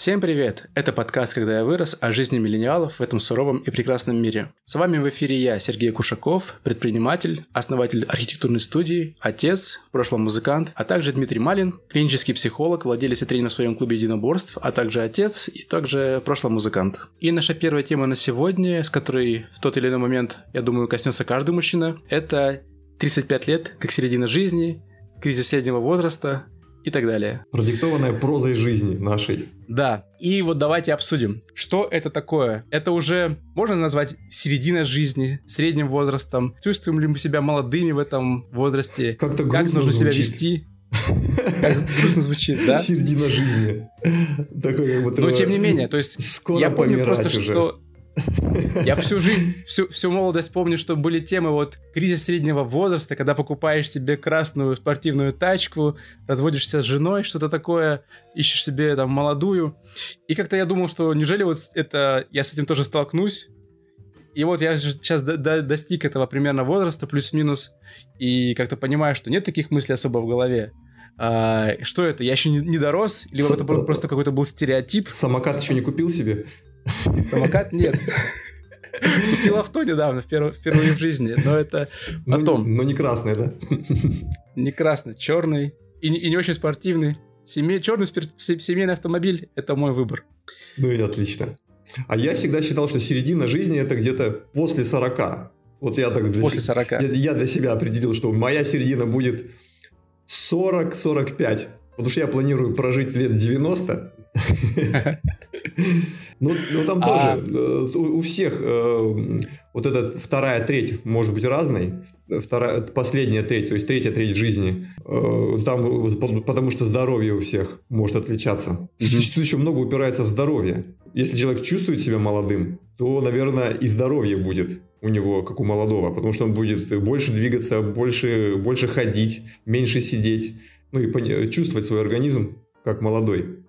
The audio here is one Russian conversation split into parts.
Всем привет! Это подкаст «Когда я вырос» о жизни миллениалов в этом суровом и прекрасном мире. С вами в эфире я, Сергей Кушаков, предприниматель, основатель архитектурной студии, отец, в прошлом музыкант, а также Дмитрий Малин, клинический психолог, владелец и тренер в своем клубе единоборств, а также отец и также в прошлом музыкант. И наша первая тема на сегодня, с которой в тот или иной момент, я думаю, коснется каждый мужчина, это 35 лет, как середина жизни, кризис среднего возраста, и так далее. Продиктованная прозой жизни нашей. Да. И вот давайте обсудим, что это такое. Это уже можно назвать середина жизни, средним возрастом. Чувствуем ли мы себя молодыми в этом возрасте? Как-то Как нужно звучит. себя вести? Как грустно звучит, да? Середина жизни. Такой как будто... Но тем не менее, то есть Скоро я помню просто, что я всю жизнь, всю, всю молодость помню, что были темы вот кризис среднего возраста, когда покупаешь себе красную спортивную тачку, разводишься с женой, что-то такое, ищешь себе там молодую. И как-то я думал, что неужели вот это я с этим тоже столкнусь? И вот я сейчас до- до- достиг этого примерно возраста, плюс-минус, и как-то понимаю, что нет таких мыслей особо в голове. А, что это? Я еще не, не дорос? Либо С- это был- просто какой-то был стереотип? Самокат еще не купил себе? Самокат нет. Купил авто недавно, вперв- впервые в жизни, но это Ну, потом. Но не красный, да? Не красный, черный и не, очень спортивный. Черный семейный автомобиль – это мой выбор. Ну и отлично. А я всегда считал, что середина жизни это где-то после 40. Вот я так для После се- 40. Я, я для себя определил, что моя середина будет 40-45. Потому что я планирую прожить лет 90. Ну, ну, там А- тоже э, у у всех э, вот эта вторая треть может быть разной. Вторая, последняя треть, то есть третья треть жизни. Э, Там, потому что здоровье у всех может отличаться. Мгм. Тут еще много упирается в здоровье. Если человек чувствует себя молодым, то, наверное, и здоровье будет у него, как у молодого, потому что он будет больше двигаться, больше, больше ходить, меньше сидеть, ну и чувствовать свой организм как молодой.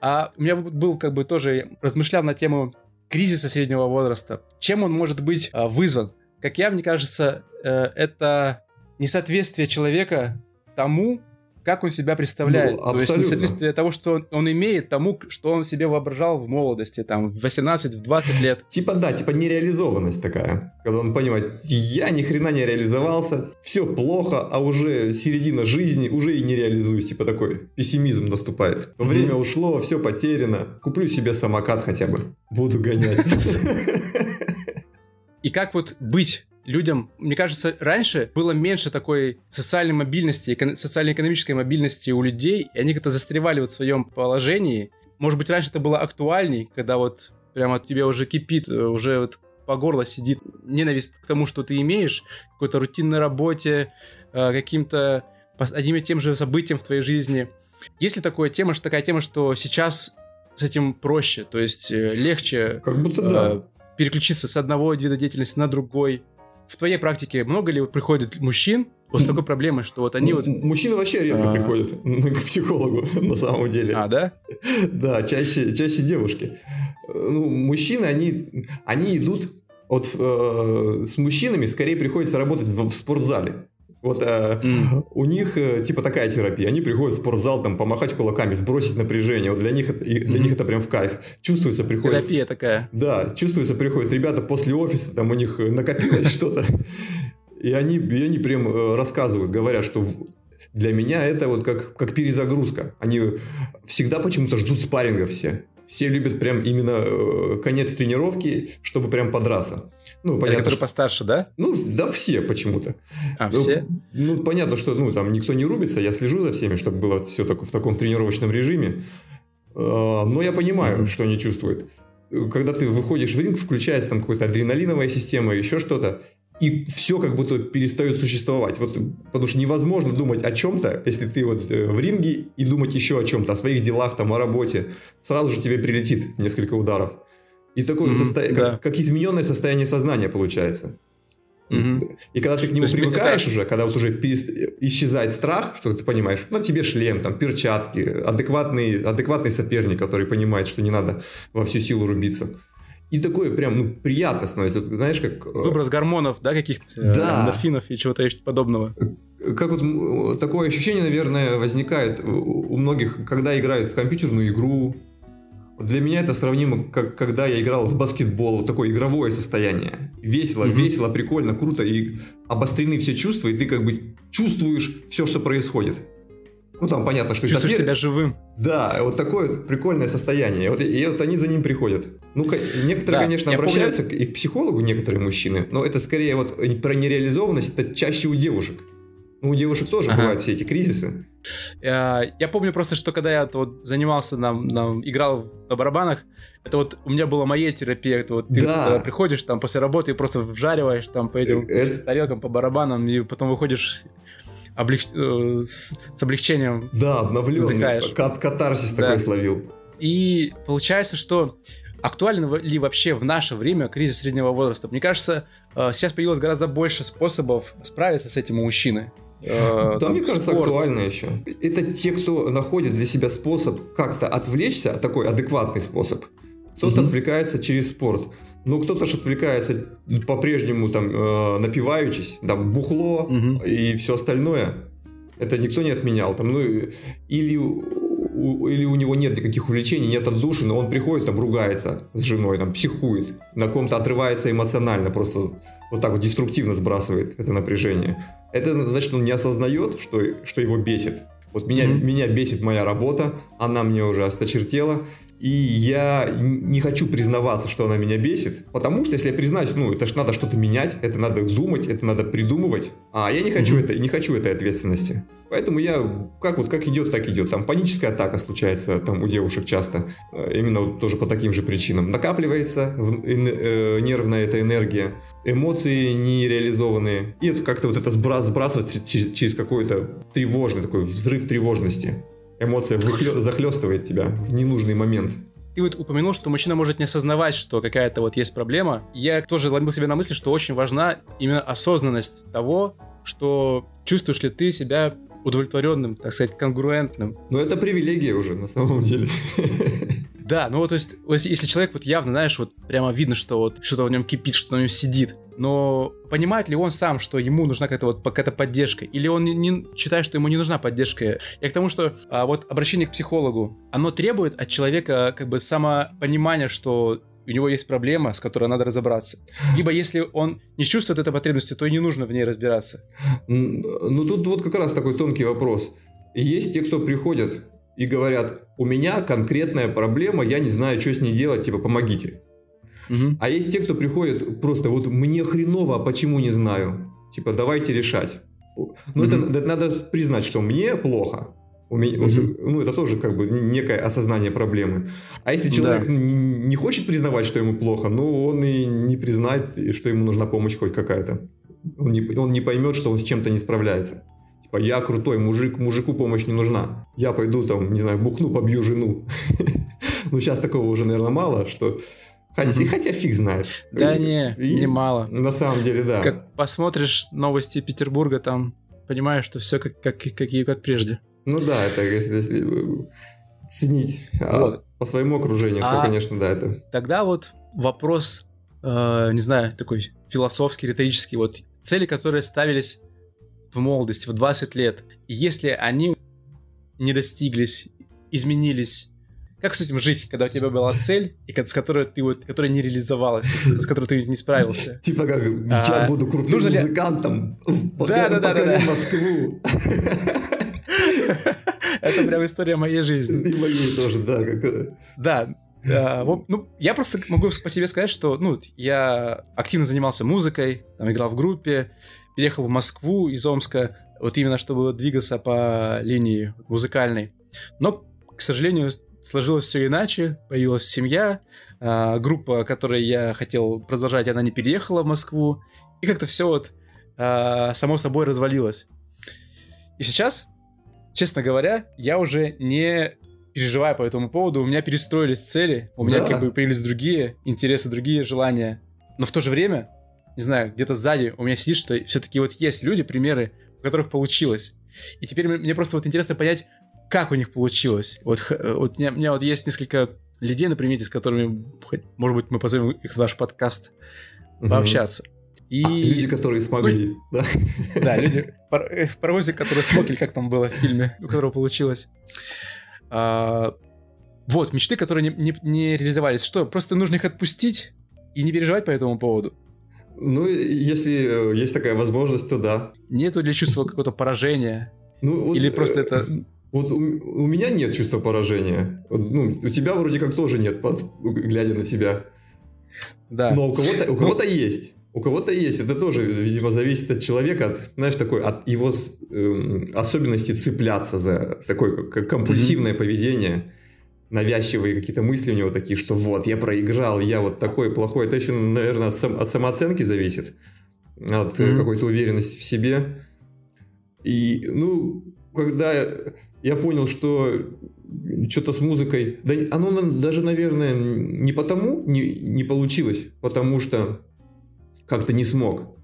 А у меня был как бы тоже размышлял на тему кризиса среднего возраста. Чем он может быть а, вызван? Как я, мне кажется, э, это несоответствие человека тому, как он себя представляет. Ну, То есть абсолютно. несоответствие того, что он, он имеет, тому, что он себе воображал в молодости, там, в 18, в 20 лет. Типа, да, типа нереализованность такая. Когда он понимает, я ни хрена не реализовался, все плохо, а уже середина жизни, уже и не реализуюсь. Типа такой пессимизм наступает. Время ушло, все потеряно. Куплю себе самокат хотя бы. Буду гонять. И как вот быть людям, мне кажется, раньше было меньше такой социальной мобильности, эко- социально-экономической мобильности у людей, и они как-то застревали вот в своем положении. Может быть, раньше это было актуальней, когда вот прямо от тебя уже кипит, э, уже вот по горло сидит ненависть к тому, что ты имеешь, какой-то рутинной работе, э, каким-то одним и тем же событиям в твоей жизни. Есть ли такая тема, что такая тема, что сейчас с этим проще, то есть э, легче Как будто да. переключиться с одного вида деятельности на другой. В твоей практике много ли вот приходит мужчин вот с такой проблемой, что вот они вот... Мужчины вообще редко А. приходят к психологу, на самом деле. А, да? Да, чаще, чаще девушки. Ну, мужчины, они, они идут от, э, с мужчинами, скорее приходится работать в, в спортзале. Вот э, М. у них э, типа такая терапия. Они приходят в спортзал, там, помахать кулаками, сбросить напряжение. Вот для них, это- и для Мгм. них это прям в кайф. Чувствуется, приходит... Терапия такая. Да, чувствуется, приходят ребята после офиса, там у них э, накопилось что-то. И они, и они прям э, рассказывают, говорят, что для меня это вот как, как перезагрузка. Они всегда почему-то ждут спарринга все. Все любят прям именно э, конец тренировки, чтобы прям подраться. Ну, понятно, которые что... постарше, да? Ну, да все почему-то. А, Ну, все? Ну, понятно, что ну, там никто не рубится, я слежу за всеми, чтобы было все так, в таком тренировочном режиме. Э, Но я понимаю, Мгм. что они чувствуют. Когда ты выходишь в ринг, включается там какая-то адреналиновая система, еще что-то, и все как будто перестает существовать. Вот, потому что невозможно думать о чем-то, если ты вот э, в ринге и думать еще о чем-то, о своих делах, там, о работе. Сразу же тебе прилетит несколько ударов. И такое Мгм, состоя- да. как, как измененное состояние сознания получается. Мгм. И когда ты к нему есть привыкаешь это- уже, когда вот уже перест- исчезает страх, что ты понимаешь, на тебе шлем, там, перчатки, адекватный, адекватный соперник, который понимает, что не надо во всю силу рубиться. И такое прям, ну, приятно становится. Знаешь, как... э, Выброс гормонов, да, каких-то э, Да. эндорфинов и чего-то еще подобного. Как вот такое ощущение, наверное, возникает у многих, когда играют в компьютерную игру, Для меня это сравнимо, как когда я играл в баскетбол, вот такое игровое состояние. Весело, угу. весело, прикольно, круто, и обострены все чувства, и ты как бы чувствуешь все, что происходит. Ну, там понятно, что... Чувствуешь сопер... себя живым. Да, вот такое вот прикольное состояние. И вот, и вот они за ним приходят. Ну, некоторые, да, конечно, обращаются помню... и к психологу, некоторые мужчины, но это скорее вот про нереализованность, это чаще у девушек. Ну, у девушек тоже ага. бывают все эти кризисы. Я, я помню просто, что когда я вот занимался, на, на, играл на барабанах, это вот у меня была моя терапия. Это вот ты да. приходишь там после работы и просто вжариваешь там по этим э, это... тарелкам, по барабанам, и потом выходишь облег... Э, с, с облегчением. Да, обновленный. Типа, кат катарсис да. такой словил. И получается, что актуален ли вообще в наше время кризис среднего возраста? Мне кажется, э, сейчас появилось гораздо больше способов справиться с этим у мужчины. Э, да, мне кажется, спорт. актуально еще. Это те, кто находит для себя способ как-то отвлечься, такой адекватный способ. Кто-то угу. отвлекается через спорт. Но кто-то же отвлекается по-прежнему там э, напиваючись, там бухло угу. и все остальное. Это никто не отменял. Там, ну, или, у, или у него нет никаких увлечений, нет отдуши, но он приходит, там ругается с женой, там психует, на ком-то отрывается эмоционально, просто вот так вот деструктивно сбрасывает это напряжение. Это значит, он не осознает, что, что его бесит. Вот меня, mm-hmm. меня бесит моя работа, она мне уже осточертела, и я не хочу признаваться, что она меня бесит, потому что если я признаюсь, ну, это ж надо что-то менять, это надо думать, это надо придумывать, а я не хочу, mm-hmm. это, не хочу этой ответственности. Поэтому я, как вот как идет, так идет. Там паническая атака случается там у девушек часто, э, именно вот тоже по таким же причинам. Накапливается в, э, нервная эта энергия, эмоции нереализованные. И это как-то вот это сбрас, сбрасывать через какой-то тревожный такой взрыв тревожности. Эмоция выхлё, захлестывает тебя в ненужный момент. Ты вот упомянул, что мужчина может не осознавать, что какая-то вот есть проблема. Я тоже ломил себе на мысли, что очень важна именно осознанность того, что чувствуешь ли ты себя удовлетворенным, так сказать, конгруентным. Но это привилегия уже, на самом деле. Да, ну вот, то есть, если человек вот явно, знаешь, вот прямо видно, что вот что-то в нем кипит, что-то в нем сидит, но понимает ли он сам, что ему нужна какая-то вот какая-то поддержка, или он не, не считает, что ему не нужна поддержка? Я к тому, что а, вот обращение к психологу, оно требует от человека как бы самопонимания, что у него есть проблема, с которой надо разобраться. Либо если он не чувствует этой потребности, то и не нужно в ней разбираться. Ну тут вот как раз такой тонкий вопрос. Есть те, кто приходят и говорят, у меня конкретная проблема, я не знаю, что с ней делать, типа помогите. Угу. А есть те, кто приходит просто вот мне хреново, а почему не знаю? Типа давайте решать. Ну угу. это, это надо признать, что мне плохо, у меня, mm-hmm. вот, ну, это тоже как бы некое осознание проблемы. А если человек да. не хочет признавать, что ему плохо, ну, он и не признает, что ему нужна помощь хоть какая-то. Он не, он не поймет, что он с чем-то не справляется. Типа, я крутой мужик, мужику помощь не нужна. Я пойду там, не знаю, бухну, побью жену. Ну, сейчас такого уже, наверное, мало, что... Хотя, хотя фиг знает. Да не, не мало. На самом деле, да. Как посмотришь новости Петербурга, там понимаешь, что все как, как, как, как прежде. Ну да, это если, если ценить а вот. по своему окружению, а то, конечно, да, это. Тогда вот вопрос, э, не знаю, такой философский, риторический, вот цели, которые ставились в молодости, в 20 лет, и если они не достиглись, изменились, как с этим жить, когда у тебя была цель, и с которой ты вот, которая не реализовалась, с которой ты не справился? Типа как я а, буду крутым музыкантом, покорю Москву. Это прям история моей жизни. И мою тоже, да. Да, Uh, вот, ну, я просто могу по себе сказать, что ну, я активно занимался музыкой, там, играл в группе, переехал в Москву из Омска, вот именно чтобы двигаться по линии музыкальной. Но, к сожалению, сложилось все иначе, появилась семья, uh, группа, которой я хотел продолжать, она не переехала в Москву, и как-то все вот uh, само собой развалилось. И сейчас честно говоря, я уже не переживаю по этому поводу. У меня перестроились цели, у меня да. как бы появились другие интересы, другие желания. Но в то же время, не знаю, где-то сзади у меня сидит, что все-таки вот есть люди, примеры, у которых получилось. И теперь мне просто вот интересно понять, как у них получилось. Вот, вот у, меня, у меня вот есть несколько людей на примете, с которыми, может быть, мы позовем их в наш подкаст пообщаться. И... А, люди, которые смогли, да? Да, люди, э, паровозик, который смог, или как там было в фильме, у которого получилось. А, Вот, мечты, которые не, не, не реализовались. Что, просто нужно их отпустить и не переживать по этому поводу? Ну, если э, есть такая возможность, то да. Нету ли чувства какого-то поражения? Ну, вот, Или просто э, это... Вот у, у меня нет чувства поражения. Ну, у тебя вроде как тоже нет, под, глядя на тебя. Да. Но у кого-то, у Ну- кого-то есть. У кого-то есть. Это тоже, видимо, зависит от человека, от, знаешь, такой, от его эм, особенности цепляться за такое как- компульсивное поведение. Навязчивые какие-то мысли у него такие, что вот, я проиграл, я вот такой плохой. Это еще, наверное, от, сам- от самооценки зависит. От Мгм. какой-то уверенности в себе. И, ну, когда я понял, что что-то с музыкой... Да оно даже, наверное, не потому не, не получилось, потому что как-то не смог.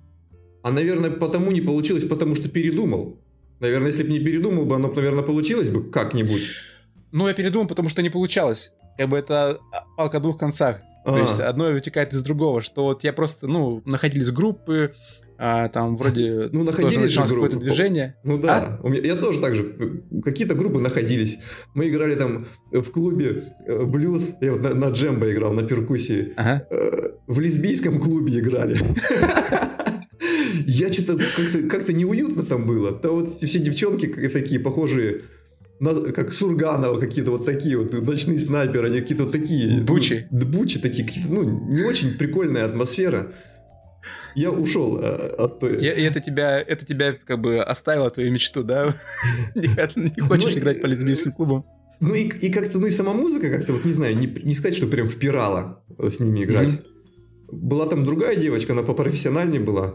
А, наверное, потому не получилось, потому что передумал. Наверное, если бы не передумал бы, оно, наверное, получилось бы как-нибудь. Ну, я передумал, потому что не получалось. Как бы это палка о двух концах. То А. есть одно вытекает из другого, что вот я просто, ну, находились группы, а, там вроде Ну, находились же группы. какое-то движение. Ну да, у меня, я тоже так же. Какие-то группы находились. Мы играли там в клубе э, блюз. Я вот на, на джембо играл, на перкуссии. Ага. Э, В лесбийском клубе играли. Я что-то как-то как неуютно там было. Там вот все девчонки как- такие похожие как Сурганова какие-то вот такие вот ночные снайперы, они какие-то вот такие. Бучи. Ну, бучи такие, какие-то, ну, не очень прикольная атмосфера. Я ушел э, от той... И, и это тебя, это тебя как бы оставило твою мечту, да? Не, не хочешь Ну, играть по лесбийским клубам? Ну и, и как-то, ну и сама музыка как-то, вот не знаю, не, не сказать, что прям впирала с ними играть. Мгм. Была там другая девочка, она попрофессиональнее была.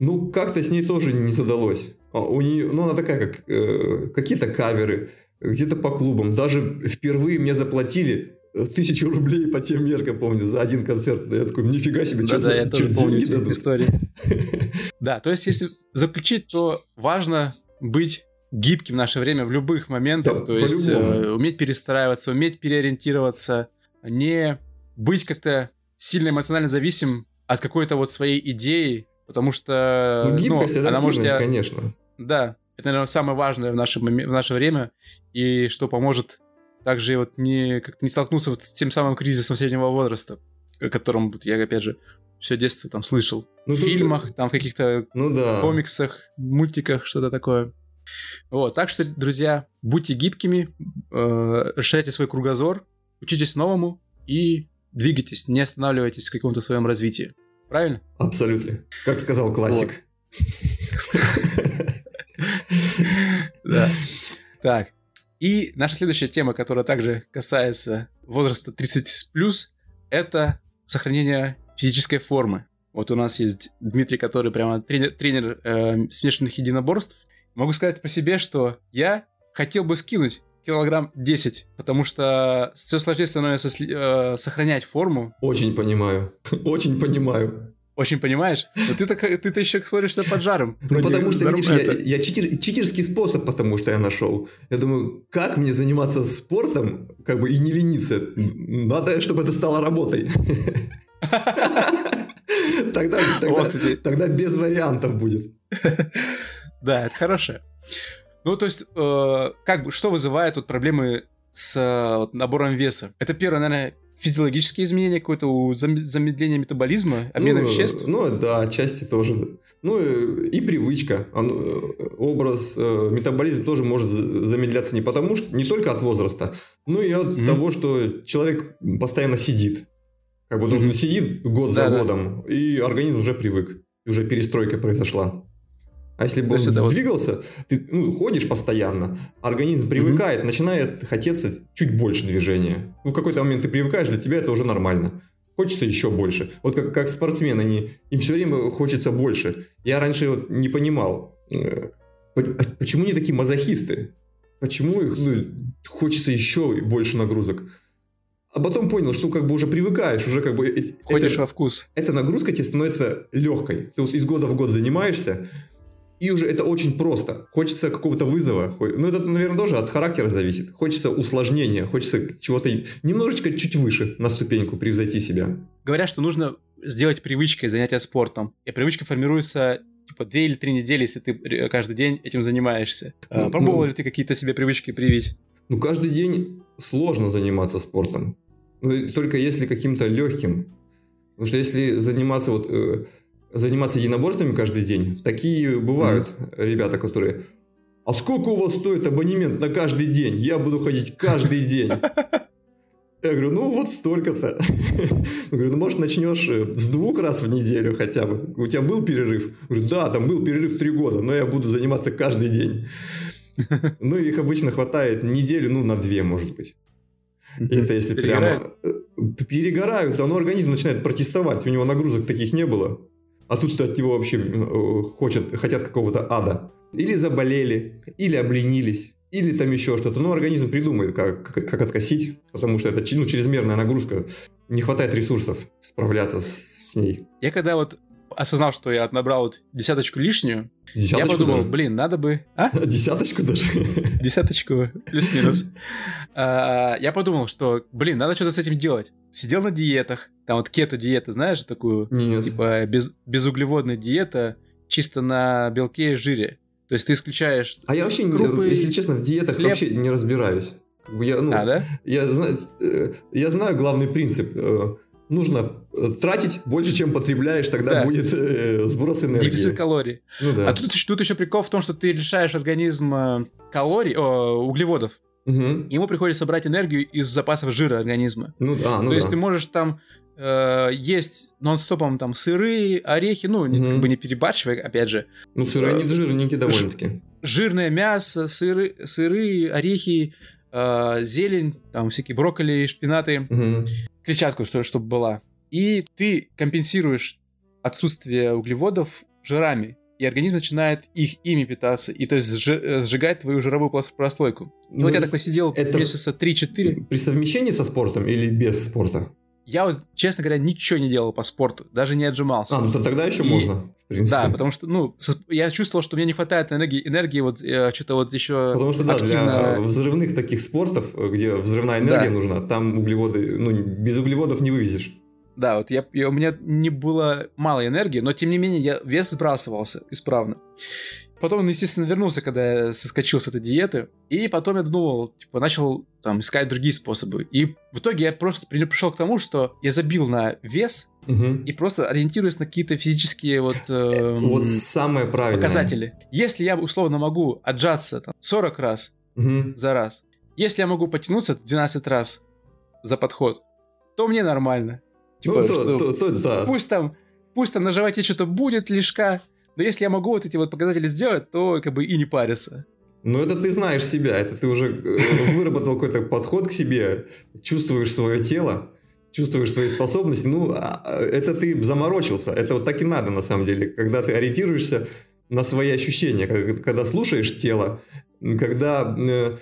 Ну, как-то с ней тоже не задалось. А у нее, ну, она такая, как э, какие-то каверы, где-то по клубам. Даже впервые мне заплатили э, тысячу рублей по тем меркам, помню, за один концерт. Я такой, нифига себе, что Да-да, за я тоже помню деньги дадут?» истории. Да, то есть если заключить, то важно быть гибким в наше время в любых моментах, Да, то есть э, уметь перестраиваться, уметь переориентироваться, не быть как-то сильно эмоционально зависим от какой-то вот своей идеи, потому что Ну, ну, гибкость, она может тебя конечно. Да, это, наверное, самое важное в наше, в наше время, и что поможет также вот не, как не столкнуться вот с тем самым кризисом среднего возраста, о котором вот я, опять же, все детство там слышал. Ну, в тут- фильмах, там в каких-то Ну да. комиксах, мультиках, что-то такое. Вот, так что, друзья, будьте гибкими, э, расширяйте свой кругозор, учитесь новому и двигайтесь, не останавливайтесь в каком-то своем развитии. Правильно? Абсолютно. Как сказал классик. Да. Так. И наша следующая тема, которая также касается возраста 30 плюс, это сохранение физической формы. Вот у нас есть Дмитрий, который прямо тренер, тренер э, смешанных единоборств. Могу сказать по себе, что я хотел бы скинуть килограмм 10, потому что все сложнее становится э, сохранять форму. Очень понимаю. Очень понимаю. Очень понимаешь? Но ты-то, как- ты-то еще смотришься под жаром. Ну, потому что, видишь, я, это- я читер- читерский способ, потому что я нашел. Я думаю, как мне заниматься спортом, как бы и не лениться? Надо, чтобы это стало работой. Тогда, тогда, тогда без вариантов будет. Да, это хорошее. Ну, то есть, э, как бы, что вызывает вот проблемы с э, вот набором веса? Это первое, наверное, физиологические изменения, какое-то у- зам- замедление метаболизма, обмена ну, веществ. Ну, да, отчасти тоже. Ну, и, и привычка. Он, э, образ, э, метаболизм тоже может за- замедляться не потому, что не только от возраста, но и от Мгм. того, что человек постоянно сидит. Как бы вот он сидит год за Да-да. годом, и организм уже привык. Уже перестройка произошла. А если бы он вот- двигался, ты ну, ходишь постоянно, организм привыкает, начинает хотеться чуть больше движения. Ну, в какой-то момент ты привыкаешь, для тебя это уже нормально. Хочется еще больше. Вот как, как спортсмены, они, им все время хочется больше. Я раньше вот не понимал, э, а почему они такие мазохисты? Почему их ну, хочется еще больше нагрузок? А потом понял, что как бы уже привыкаешь, уже как бы... э, э, Ходишь это- во вкус. эта нагрузка тебе становится легкой. Ты вот из года в год занимаешься, и уже это очень просто. Хочется какого-то вызова. Ну, это, наверное, тоже от характера зависит. Хочется усложнения, хочется чего-то немножечко чуть выше на ступеньку превзойти себя. Говорят, что нужно сделать привычкой занятия спортом. И привычка формируется типа две или три недели, если ты каждый день этим занимаешься. А, Ну, Пробовал ну. ли ты какие-то себе привычки привить? Ну, каждый день сложно заниматься спортом. Ну, только если каким-то легким. Потому что если заниматься вот э, заниматься единоборствами каждый день, такие бывают mm-hmm. ребята, которые а сколько у вас стоит абонемент на каждый день? Я буду ходить каждый день. Я говорю, ну вот столько-то. Я говорю, ну может начнешь э, с двух раз в неделю хотя бы. У тебя был перерыв? Я говорю, да, там был перерыв три года, но я буду заниматься каждый день. Ну их обычно хватает неделю, ну на две может быть. Это если прямо... Э, перегорают, да, но организм начинает протестовать. У него нагрузок таких не было. А тут от него вообще э, хочет, хотят какого-то ада. Или заболели, или обленились, или там еще что-то. Но организм придумает, как, как откосить, потому что это ну, чрезмерная нагрузка. Не хватает ресурсов справляться с, с ней. Я когда вот осознал, что я набрал вот десяточку лишнюю, Десяточку я подумал, даже? блин, надо бы... А? Десяточку даже? Десяточку, плюс-минус. А, я подумал, что, блин, надо что-то с этим делать. Сидел на диетах, там вот кето-диета, знаешь, такую? Нет. Типа без, безуглеводная диета, чисто на белке и жире. То есть ты исключаешь... А я вообще, крупы, если честно, в диетах хлеб. вообще не разбираюсь. Я, ну, а, да? Я, э, я знаю главный принцип э, нужно э, тратить больше, чем потребляешь, тогда да. будет э, сброс энергии. Дефицит калорий. Ну, да. А тут, тут еще прикол в том, что ты лишаешь организм э, калорий, о, углеводов. Угу. Ему приходится брать энергию из запасов жира организма. Ну да, ну То есть ты можешь там э, есть нон-стопом там сыры, орехи, ну, угу. как бы не перебарщивай, опять же. Ну, сыры, они жирненькие довольно-таки. Жирное мясо, сыры, сыры орехи, э, зелень, там всякие брокколи, шпинаты. Угу клетчатку, что, чтобы была. И ты компенсируешь отсутствие углеводов жирами. И организм начинает их ими питаться, и то есть э, сжигать твою жировую прослойку. Ну, вот я так посидел это месяца 3-4. При совмещении со спортом или без спорта? Я вот, честно говоря, ничего не делал по спорту, даже не отжимался. А, ну то тогда еще и... можно, в принципе. Да, потому что, ну, я чувствовал, что мне не хватает энергии, энергии вот э, что-то вот еще Потому что, да, активно... для взрывных таких спортов, где взрывная энергия да. нужна, там углеводы, ну, без углеводов не вывезешь. Да, вот я, я, у меня не было мало энергии, но тем не менее я вес сбрасывался исправно. Потом он, естественно, вернулся, когда я соскочил с этой диеты. И потом я думал, типа, начал там искать другие способы. И в итоге я просто пришел к тому, что я забил на вес угу. и просто ориентируясь на какие-то физические вот, э, вот самое правильное. показатели. Если я условно могу отжаться там, 40 раз угу. за раз, если я могу потянуться 12 раз за подход, то мне нормально. Типа, ну, то, то, то, да. Пусть там, пусть там на животе что-то будет лишка, но если я могу вот эти вот показатели сделать, то как бы и не париться. Ну, это ты знаешь себя, это ты уже э, выработал какой-то подход к себе, чувствуешь свое тело, чувствуешь свои способности. Ну, а, а, это ты заморочился. Это вот так и надо, на самом деле. Когда ты ориентируешься на свои ощущения, когда слушаешь тело, когда э,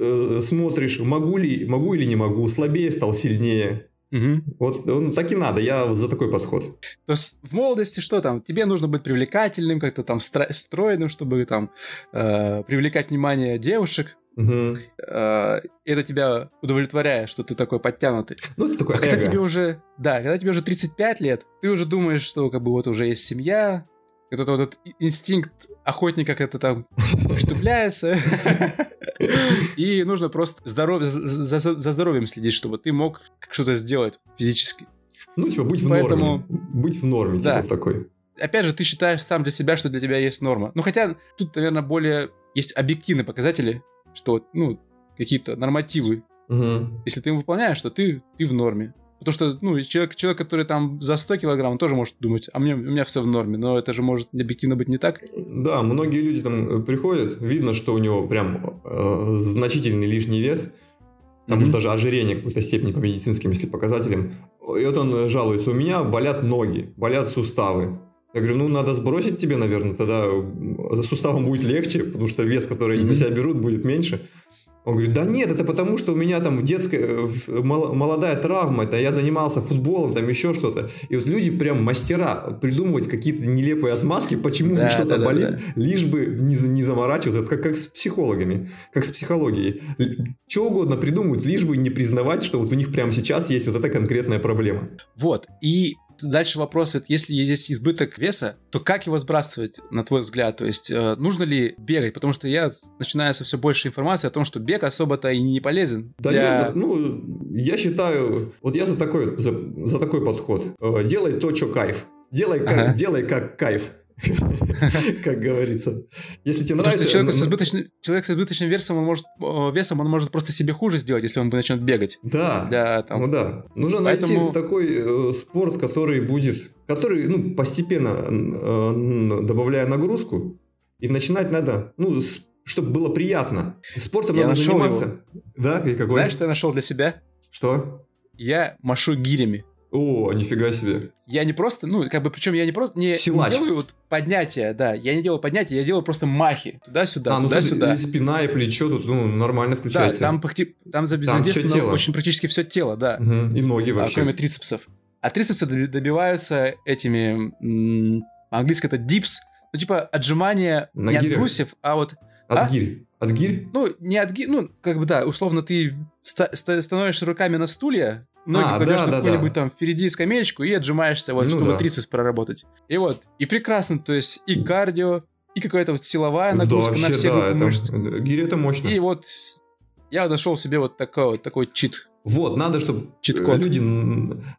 э, смотришь, могу ли, могу или не могу, слабее стал, сильнее. Угу. Вот ну, так и надо, я вот за такой подход. То есть в молодости что там? Тебе нужно быть привлекательным, как-то там стройным, чтобы там э, привлекать внимание девушек. Угу. Э, это тебя удовлетворяет, что ты такой подтянутый. Ну, это такой А эго. когда тебе уже, да, когда тебе уже 35 лет, ты уже думаешь, что как бы вот уже есть семья, этот вот этот инстинкт охотника как-то там притупляется. И нужно просто здоров... за, за здоровьем следить, чтобы ты мог что-то сделать физически. Ну, типа, быть в Поэтому... норме. Быть в норме, да. типа, такой. Опять же, ты считаешь сам для себя, что для тебя есть норма. Ну, хотя тут, наверное, более есть объективные показатели, что, ну, какие-то нормативы. Угу. Если ты им выполняешь, то ты, ты в норме. Потому что, ну, человек, человек, который там за 100 килограмм, тоже может думать, а мне, у меня все в норме, но это же может объективно быть не так. Да, многие люди там э, приходят, видно, что у него прям э, значительный лишний вес, там mm-hmm. уж даже ожирение какой-то степени по медицинским, если показателям. И вот он жалуется, у меня болят ноги, болят суставы. Я говорю, ну, надо сбросить тебе, наверное, тогда суставом будет легче, потому что вес, который они mm-hmm. на себя берут, будет меньше. Он говорит, да нет, это потому, что у меня там в детской, молодая травма, это я занимался футболом, там еще что-то. И вот люди прям мастера придумывать какие-то нелепые отмазки, почему да, что-то да, болит, да, да. лишь бы не, не заморачиваться. Это как, как с психологами, как с психологией. Что угодно придумывают, лишь бы не признавать, что вот у них прямо сейчас есть вот эта конкретная проблема. Вот, и Дальше вопрос, это если есть избыток веса, то как его сбрасывать, на твой взгляд? То есть э, нужно ли бегать? Потому что я начинаю со все больше информации о том, что бег особо-то и не полезен. Да для... нет, ну, я считаю, вот я за такой, за, за такой подход. Э, делай то, что кайф. Делай как, ага. делай как кайф. Как говорится. Если тебе нравится... Человек с, избыточным, человек с избыточным весом, он может, весом, он может просто себе хуже сделать, если он начнет бегать. Да, для, там... ну да. Нужно Поэтому... найти такой э, спорт, который будет, который, ну, постепенно э, добавляя нагрузку, и начинать надо, ну, с, чтобы было приятно. Спортом я надо заниматься. Его. Да, и какой? Знаешь, что я нашел для себя? Что? Я машу гирями. О, нифига себе. Я не просто, ну, как бы, причем я не просто, не, не делаю вот поднятия, да, я не делаю поднятия, я делаю просто махи, туда-сюда, а, туда-сюда. Ну, и спина, и плечо тут, ну, нормально включается. Да, там, там, там тело. очень практически все тело, да. Угу. И ноги а, вообще. А, кроме трицепсов. А трицепсы добиваются этими, английский это dips, ну, типа, отжимания На не гирях. от брусьев, а вот... От а? гирь. От гирь? Ну, не от гирь, ну, как бы, да, условно, ты ста- становишься руками на стулья, ноги а, кладешь да, на да, какую-нибудь да. там впереди скамеечку и отжимаешься, вот, ну, чтобы да. трицепс проработать. И вот, и прекрасно, то есть и кардио, и какая-то вот силовая нагрузка да, вообще, на все да, мышцы. Это, гири это мощно. И вот я нашел себе вот такой, вот такой чит. Вот, надо, чтобы Чит-код. люди...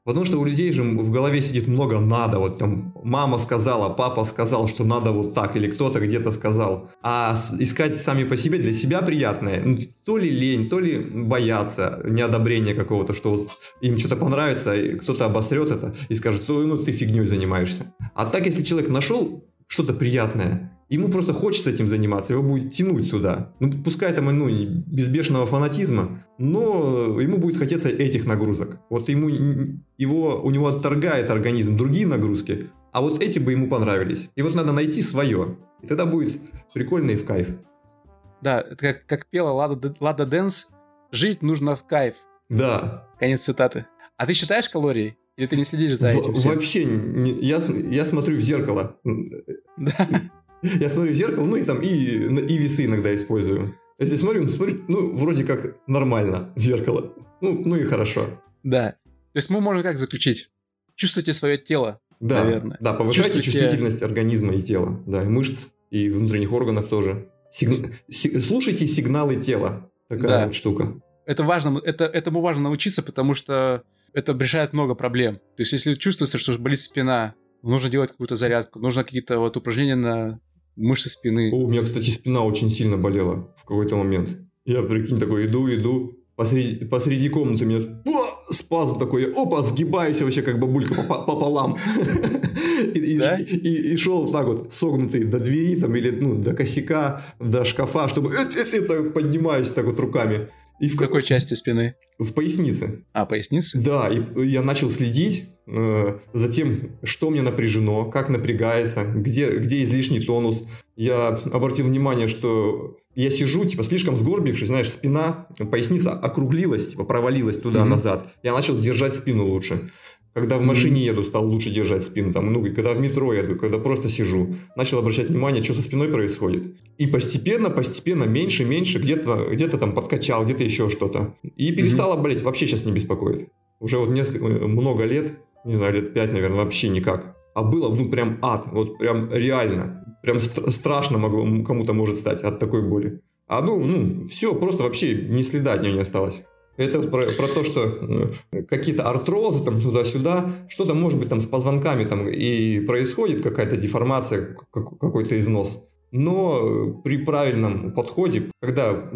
Потому что у людей же в голове сидит много «надо». Вот там мама сказала, папа сказал, что надо вот так, или кто-то где-то сказал. А искать сами по себе для себя приятное, ну, то ли лень, то ли бояться неодобрения какого-то, что им что-то понравится, и кто-то обосрет это и скажет, ну ты фигней занимаешься. А так, если человек нашел что-то приятное, Ему просто хочется этим заниматься, его будет тянуть туда. Ну, пускай там, ну, без бешеного фанатизма, но ему будет хотеться этих нагрузок. Вот ему, его, у него отторгает организм другие нагрузки, а вот эти бы ему понравились. И вот надо найти свое. И тогда будет прикольно и в кайф. Да, это как, как пела Лада, Лада Дэнс, жить нужно в кайф. Да. Конец цитаты. А ты считаешь калории? Или ты не следишь за этим? В, вообще, не, я, я смотрю в зеркало. Да. Я смотрю в зеркало, ну и там и, и весы иногда использую. Если смотрю, смотрю, ну, вроде как нормально в зеркало. Ну, ну и хорошо. Да. То есть мы можем как заключить? Чувствуйте свое тело, да, наверное. Да, повышайте Чувствуйте... чувствительность организма и тела. Да, и мышц, и внутренних органов тоже. Сиг... Си... Слушайте сигналы тела. Такая да. вот штука. Это важно, это, этому важно научиться, потому что это решает много проблем. То есть, если чувствуется, что болит спина, нужно делать какую-то зарядку, нужно какие-то вот упражнения на мышцы спины. О, у меня, кстати, спина очень сильно болела в какой-то момент. Я, прикинь, такой иду, иду, посреди, посреди комнаты меня спазм такой, опа, сгибаюсь вообще как бабулька пополам. И шел так вот, согнутый до двери там или ну, до косяка, до шкафа, чтобы поднимаюсь так вот руками. И в какой части спины? В пояснице. А, пояснице? Да, и я начал следить э, за тем, что мне напряжено, как напрягается, где, где излишний тонус. Я обратил внимание, что я сижу, типа, слишком сгорбившись, знаешь, спина, поясница округлилась, типа, провалилась туда-назад. Mm-hmm. Я начал держать спину лучше. Когда в машине еду, стал лучше держать спину. Там, ну, когда в метро еду, когда просто сижу. Начал обращать внимание, что со спиной происходит. И постепенно, постепенно, меньше, меньше, где-то где там подкачал, где-то еще что-то. И перестало mm-hmm. болеть, вообще сейчас не беспокоит. Уже вот несколько, э, много лет, не знаю, лет пять, наверное, вообще никак. А было, ну, прям ад, вот прям реально. Прям ст- страшно могло кому-то может стать от такой боли. А ну, ну, все, просто вообще ни следа от нее не осталось. Это про, про то, что э, какие-то артрозы там туда-сюда, что-то может быть там с позвонками там и происходит какая-то деформация, какой-то износ. Но при правильном подходе, когда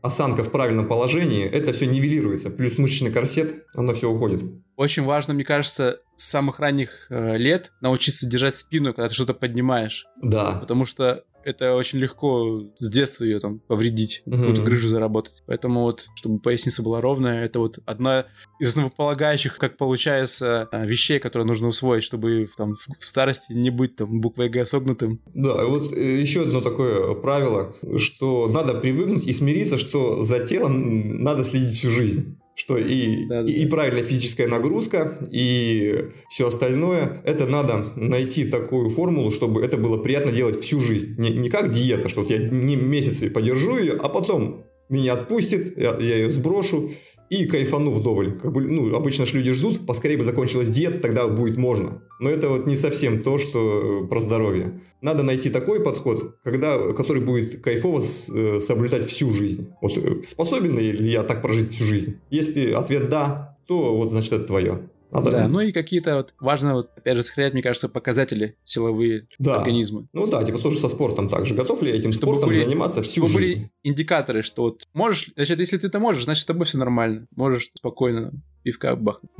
осанка в правильном положении, это все нивелируется. Плюс мышечный корсет, оно все уходит. Очень важно, мне кажется, с самых ранних э, лет научиться держать спину, когда ты что-то поднимаешь. Да. Потому что это очень легко с детства ее там повредить, mm-hmm. какую-то грыжу заработать. Поэтому вот, чтобы поясница была ровная, это вот одна из основополагающих, как получается, а, вещей, которые нужно усвоить, чтобы там в старости не быть там буквой Г согнутым. Да, вот э, еще одно такое правило, что надо привыкнуть и смириться, что за телом надо следить всю жизнь что и, да, да. и, и правильная физическая нагрузка, и все остальное, это надо найти такую формулу, чтобы это было приятно делать всю жизнь. Не, не как диета, что вот я не месяц подержу ее, а потом меня отпустит, я, я ее сброшу, и кайфану вдоволь. Как бы, ну, обычно же люди ждут, поскорее бы закончилась диета, тогда будет можно. Но это вот не совсем то, что про здоровье. Надо найти такой подход, когда, который будет кайфово э, соблюдать всю жизнь. Вот э, способен ли я так прожить всю жизнь? Если ответ да, то вот значит это твое. Надо да, ну и какие-то вот важно, вот, опять же, сохранять, мне кажется, показатели силовые да. организма. Ну да, типа тоже со спортом также. Готов ли я этим чтобы спортом были, заниматься всю чтобы жизнь? были индикаторы, что вот можешь, значит, если ты это можешь, значит, с тобой все нормально. Можешь спокойно пивка бахнуть.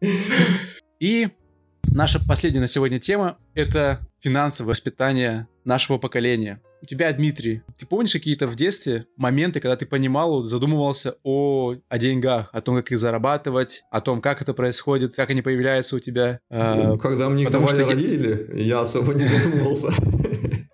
И наша последняя на сегодня тема – это финансовое воспитание нашего поколения у тебя, Дмитрий, ты помнишь какие-то в детстве моменты, когда ты понимал, задумывался о, о деньгах, о том, как их зарабатывать, о том, как это происходит, как они появляются у тебя? Ну, когда мне давали что родители, я особо не задумывался.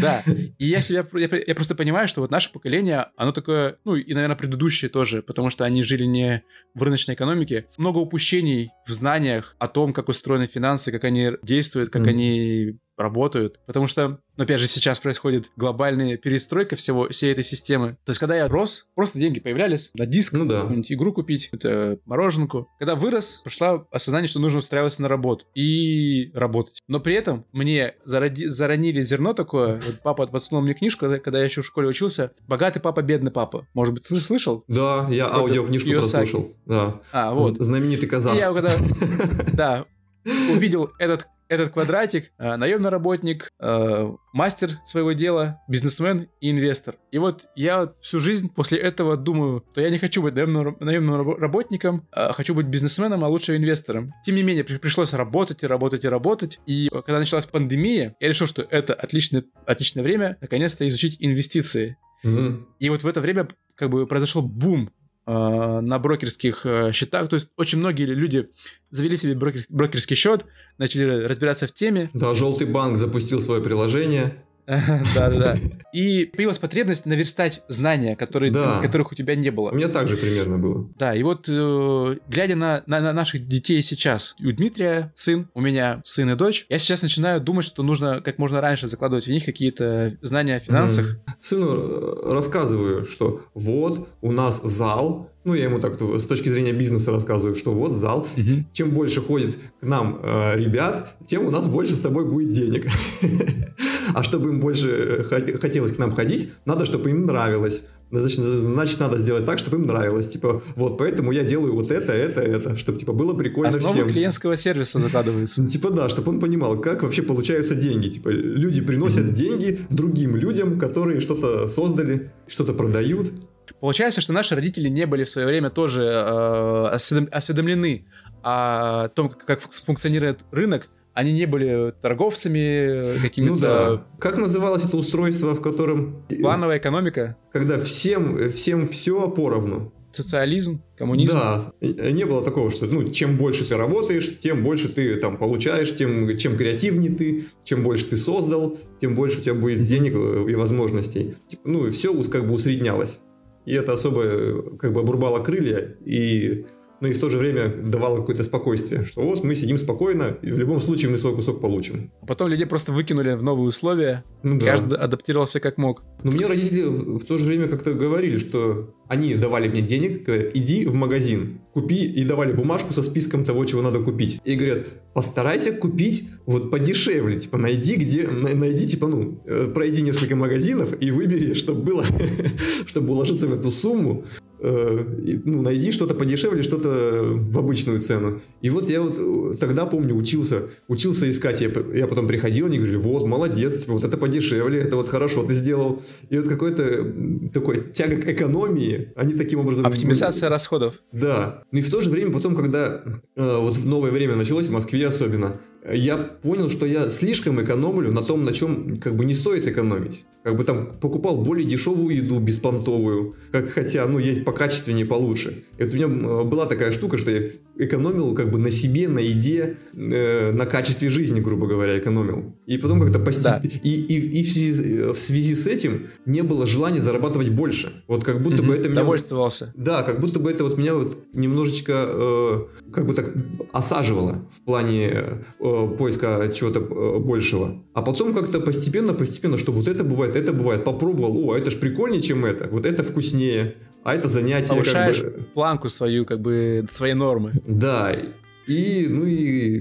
Да, и я себя, я, я просто понимаю, что вот наше поколение, оно такое, ну и, наверное, предыдущее тоже, потому что они жили не в рыночной экономике. Много упущений в знаниях о том, как устроены финансы, как они действуют, как mm. они работают. Потому что, ну, опять же, сейчас происходит глобальная перестройка всего, всей этой системы. То есть, когда я рос, просто деньги появлялись на диск, ну, да. игру купить, это мороженку. Когда вырос, пришло осознание, что нужно устраиваться на работу и работать. Но при этом мне зароди, заронили зерно такое. Вот папа подсунул мне книжку, когда, когда я еще в школе учился. «Богатый папа, бедный папа». Может быть, ты слышал? Да, я аудиокнижку прослушал. Да. А, вот. Знаменитый казах. И я когда, да, увидел этот этот квадратик э, наемный работник, э, мастер своего дела, бизнесмен и инвестор. И вот я всю жизнь после этого думаю, что я не хочу быть наемным, наемным работником, а хочу быть бизнесменом, а лучше инвестором. Тем не менее, при, пришлось работать и работать и работать. И когда началась пандемия, я решил, что это отличное, отличное время наконец-то изучить инвестиции. Mm-hmm. И вот в это время как бы произошел бум на брокерских э, счетах. То есть очень многие люди завели себе брокер, брокерский счет, начали разбираться в теме. Да, желтый банк запустил свое приложение. Да-да-да. И появилась потребность наверстать знания, которые, да. которых у тебя не было. У меня также примерно было. Да, и вот э, глядя на, на, на наших детей сейчас, у Дмитрия сын, у меня сын и дочь, я сейчас начинаю думать, что нужно как можно раньше закладывать в них какие-то знания о финансах. Mm. Сыну э, рассказываю, что вот у нас зал, ну, я ему так с точки зрения бизнеса рассказываю, что вот зал, угу. чем больше ходит к нам э, ребят, тем у нас больше с тобой будет денег. А чтобы им больше э, хотелось к нам ходить, надо, чтобы им нравилось. Значит, значит, надо сделать так, чтобы им нравилось. Типа, вот, поэтому я делаю вот это, это, это, чтобы, типа, было прикольно Основа всем. клиентского сервиса закладывается. Типа, да, чтобы он понимал, как вообще получаются деньги. Типа, люди приносят деньги другим людям, которые что-то создали, что-то продают. Получается, что наши родители не были в свое время тоже э, осведомлены о том, как функционирует рынок, они не были торговцами какими-то... Ну да. Как называлось это устройство, в котором... Плановая экономика? Когда всем, всем все поровну. Социализм, коммунизм. Да, не было такого, что ну, чем больше ты работаешь, тем больше ты там получаешь, тем чем креативнее ты, чем больше ты создал, тем больше у тебя будет денег и возможностей. Типа, ну и все как бы усреднялось. И это особо как бы обрубало крылья и но и в то же время давало какое-то спокойствие, что вот мы сидим спокойно, и в любом случае мы свой кусок получим. Потом людей просто выкинули в новые условия, ну, да. каждый адаптировался как мог. Но мне родители в то же время как-то говорили, что они давали мне денег, говорят, иди в магазин, купи, и давали бумажку со списком того, чего надо купить. И говорят, постарайся купить вот подешевле, типа найди где, найди, типа, ну, э, пройди несколько магазинов и выбери, чтобы было, чтобы уложиться в эту сумму, ну, найди что-то подешевле, что-то в обычную цену. И вот я вот э, тогда, помню, учился, учился искать. Я, я потом приходил, они говорили, вот, молодец, типа, вот это подешевле, это вот хорошо ты сделал. И вот какой-то такой тяга к экономии, они таким образом... Оптимизация были... расходов. Да. Ну и в то же время потом, когда э, вот в новое время началось, в Москве особенно, я понял, что я слишком экономлю на том, на чем как бы не стоит экономить. Как бы там покупал более дешевую еду, беспонтовую, как хотя, ну, есть покачественнее, получше. И вот у меня была такая штука, что я экономил как бы на себе, на еде, э, на качестве жизни, грубо говоря, экономил. И потом как-то постепенно... Да. И, и, и в, связи, в связи с этим не было желания зарабатывать больше. Вот как будто угу, бы это меня... Довольствовался. Да, как будто бы это вот меня вот немножечко э, как бы так осаживало в плане э, поиска чего-то э, большего. А потом как-то постепенно-постепенно, что вот это бывает, это бывает, попробовал, о, это ж прикольнее, чем это, вот это вкуснее, а это занятие Повышаешь как бы... планку свою, как бы, своей нормы. Да, и, ну и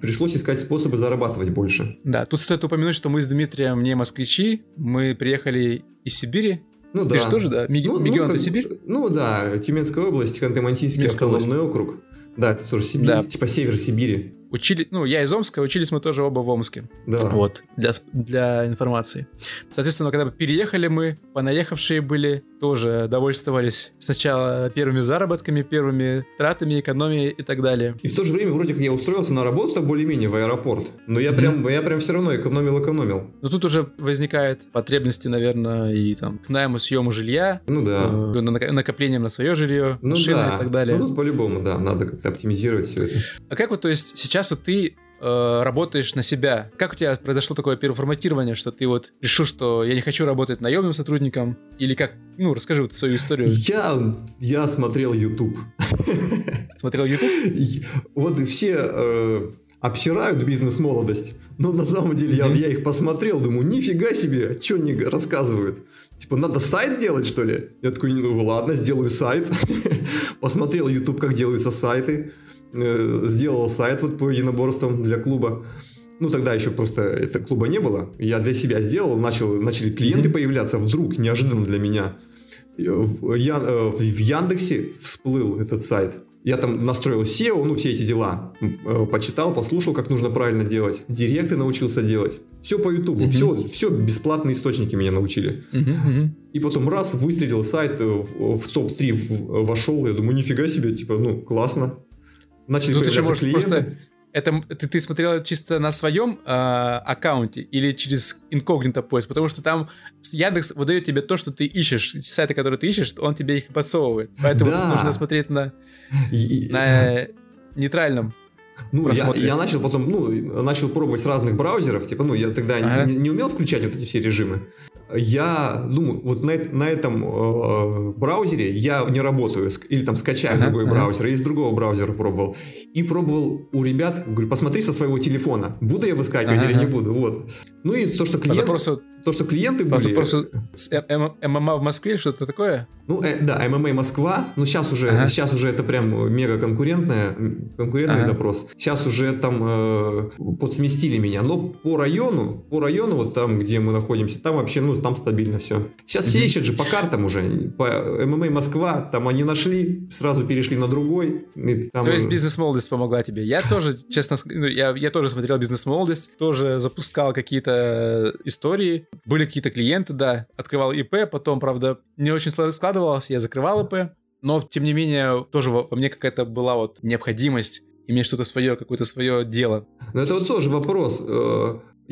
пришлось искать способы зарабатывать больше. Да, тут стоит упомянуть, что мы с Дмитрием не москвичи, мы приехали из Сибири. Ну Ты да. же тоже, да? Миг... Ну, ну, Мегион, как- ты Сибирь? Ну да, Тюменская область, Ханты-Мансийский автономный округ. Да, это тоже Сибирь, Да. типа север Сибири. Учили, ну, я из Омска, учились мы тоже оба в Омске. Да. Вот, для, для информации. Соответственно, когда переехали мы, понаехавшие были, тоже довольствовались сначала первыми заработками, первыми тратами, экономией и так далее. И в то же время вроде как я устроился на работу более-менее в аэропорт. Но я прям, я прям все равно экономил-экономил. Но тут уже возникает потребности, наверное, и там к найму, съему жилья, Ну да. э, на- накоплением на свое жилье, Ну машины да. и так далее. Ну тут по-любому, да, надо как-то оптимизировать все это. А как вот, то есть, сейчас вот ты э, работаешь на себя? Как у тебя произошло такое переформатирование, что ты вот решил, что я не хочу работать наемным сотрудником? Или как? Ну, расскажи вот свою историю. Я, я смотрел YouTube. Смотрел YouTube? И Вот все э, обсирают бизнес-молодость, но на самом деле я, я их посмотрел, думаю, нифига себе, что они рассказывают? Типа, надо сайт делать, что ли? Я такой, ну ладно, сделаю сайт. Посмотрел YouTube, как делаются сайты. Э, Сделал сайт вот по единоборствам для клуба. Ну, тогда еще просто это клуба не было. Я для себя сделал, начал, начали клиенты появляться вдруг, неожиданно для меня. Э, В, э, в Яндексе всплыл этот сайт. Я там настроил SEO, ну, все эти дела. Почитал, послушал, как нужно правильно делать. Директы научился делать. Все по Ютубу. Мгм. Все, все бесплатные источники меня научили. Мгм. И потом раз, выстрелил сайт, в, в топ-3 в- вошел. Я думаю, нифига себе, типа, ну, классно. Начали Ну, ты же появляться клиенты. просто... Это ты, ты смотрел это чисто на своем э, аккаунте или через инкогнито поиск? Потому что там Яндекс выдает тебе то, что ты ищешь. Сайты, которые ты ищешь, он тебе их подсовывает. Поэтому Да. нужно смотреть на, на нейтральном. Ну, я, я начал потом, ну, начал пробовать с разных браузеров, типа, ну, я тогда Ага. не, не умел включать вот эти все режимы. Я думаю, вот на, на этом э, браузере я не работаю, ск- или там скачаю Ага, другой ага. браузер, и из другого браузера пробовал. И пробовал у ребят, говорю, посмотри со своего телефона, буду я выскакивать Ага, или не буду, вот. Ну и то, что По клиенты, запросу, то, что клиенты были... запросу с М- М- ММА в Москве, что-то такое? Ну, э, да, ММА Москва, ну сейчас уже, Ага. сейчас уже это прям мега конкурентная, конкурентный Ага. запрос. Сейчас уже там э, подсместили меня, но по району, по району вот там, где мы находимся, там вообще, ну, там стабильно все. Сейчас все Мгм. ищут же по картам уже, по ММА Москва, там они нашли, сразу перешли на другой. там, То есть э, бизнес-молодость помогла тебе. Я тоже, честно ну, я, я тоже смотрел бизнес-молодость, тоже запускал какие-то истории. Были какие-то клиенты, да, открывал ИП, потом, правда, не очень складывалось, я закрывал ИП. Но, тем не менее, тоже во, мне какая-то была вот необходимость иметь что-то свое, какое-то свое дело. Но это вот тоже вопрос.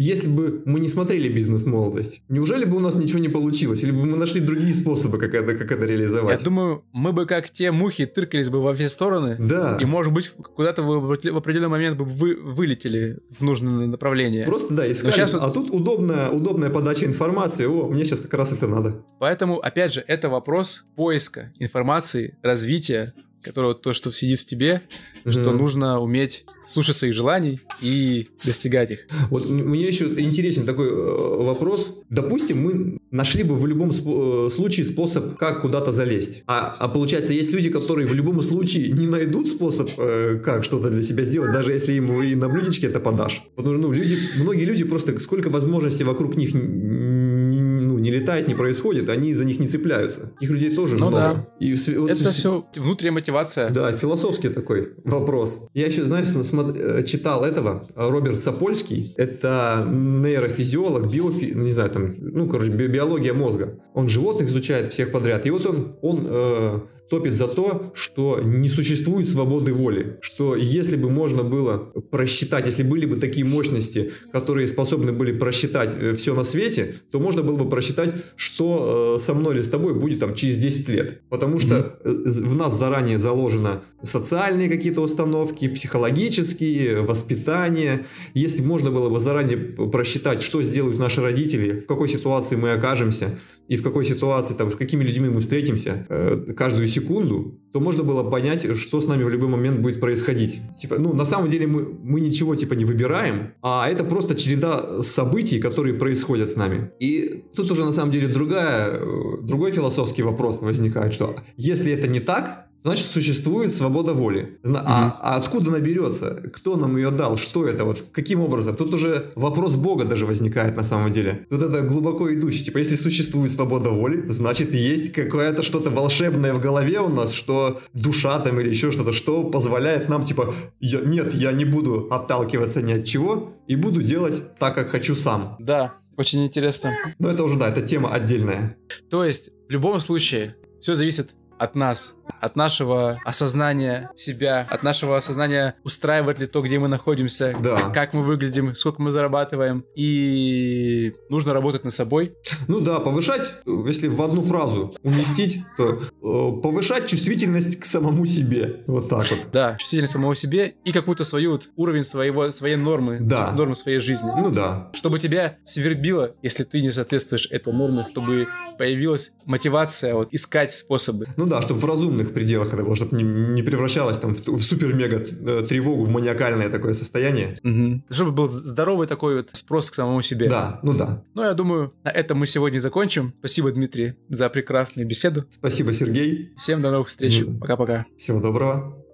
Если бы мы не смотрели бизнес-молодость, неужели бы у нас ничего не получилось? Или бы мы нашли другие способы, как это, как это реализовать? Я думаю, мы бы как те мухи тыркались бы во все стороны, Да. и, может быть, куда-то в в определенный момент бы вы, вылетели в нужное направление. Просто, да, искали. вот- А тут удобная, удобная подача информации. О, мне сейчас как раз это надо. Поэтому, опять же, это вопрос поиска информации, развития, которого то, что сидит в тебе, что Мгм. нужно уметь слушать своих желаний и достигать их. Вот мне еще интересен такой э, вопрос. Допустим, мы нашли бы в любом спо- э, случае способ, как куда-то залезть. А, а получается, есть люди, которые в любом случае не найдут способ, э, как что-то для себя сделать, даже если им и на блюдечке это подашь. Потому что, ну, люди, многие люди просто, сколько возможностей вокруг них ну, не летает, не происходит, они за них не цепляются. Таких людей тоже Ну много. да. И вот это все внутренняя мотивация. Да, философский такой вопрос. Я еще, знаешь, смо- э, читал этого, э, Роберт Сапольский. Это нейрофизиолог, биофи... не знаю, там, ну, короче, би- биология мозга. Он животных изучает всех подряд. И вот он, он э, топит за то, что не существует свободы воли. Что если бы можно было просчитать, если были бы такие мощности, которые способны были просчитать все на свете, то можно было бы просчитать, что э, со мной или с тобой будет там через 10 лет. Потому что э, в нас заранее заложено социальные какие-то установки, психологические, воспитание. Если можно было бы заранее просчитать, что сделают наши родители, в какой ситуации мы окажемся, и в какой ситуации, там, с какими людьми мы встретимся э, каждую секунду, то можно было понять, что с нами в любой момент будет происходить. Типа, ну, на самом деле мы, мы ничего, типа, не выбираем, а это просто череда событий, которые происходят с нами. И тут уже, на самом деле, другая, э, другой философский вопрос возникает, что если это не так, значит существует свобода воли. А, а откуда она берется? Кто нам ее дал? Что это? Вот каким образом? Тут уже вопрос Бога даже возникает на самом деле. Тут это глубоко идущий. Типа, если существует свобода воли, значит есть какое-то что-то волшебное в голове у нас, что душа там или еще что-то, что позволяет нам, типа, я, нет, я не буду отталкиваться ни от чего и буду делать так, как хочу сам. Да, очень интересно. Но это уже, да, это тема отдельная. То есть, в любом случае, все зависит от нас, от нашего осознания себя, от нашего осознания, устраивает ли то, где мы находимся, да. как мы выглядим, сколько мы зарабатываем. И нужно работать над собой. Ну да, повышать, если в одну фразу уместить, то э, повышать чувствительность к самому себе. Вот так вот. Да, чувствительность к самому себе и какую-то свою вот уровень своего, своей нормы, да. нормы своей жизни. Ну да. Чтобы тебя свербило, если ты не соответствуешь этой норме, чтобы появилась мотивация вот искать способы. Ну да, чтобы в разумных пределах это было, чтобы не, не превращалось там в, в супер-мега э, тревогу, в маниакальное такое состояние. Угу. Чтобы был здоровый такой вот спрос к самому себе. Да, ну да. Ну, я думаю, на этом мы сегодня закончим. Спасибо, Дмитрий, за прекрасную беседу. Спасибо, Сергей. Всем до новых встреч. Пока-пока. Всего доброго.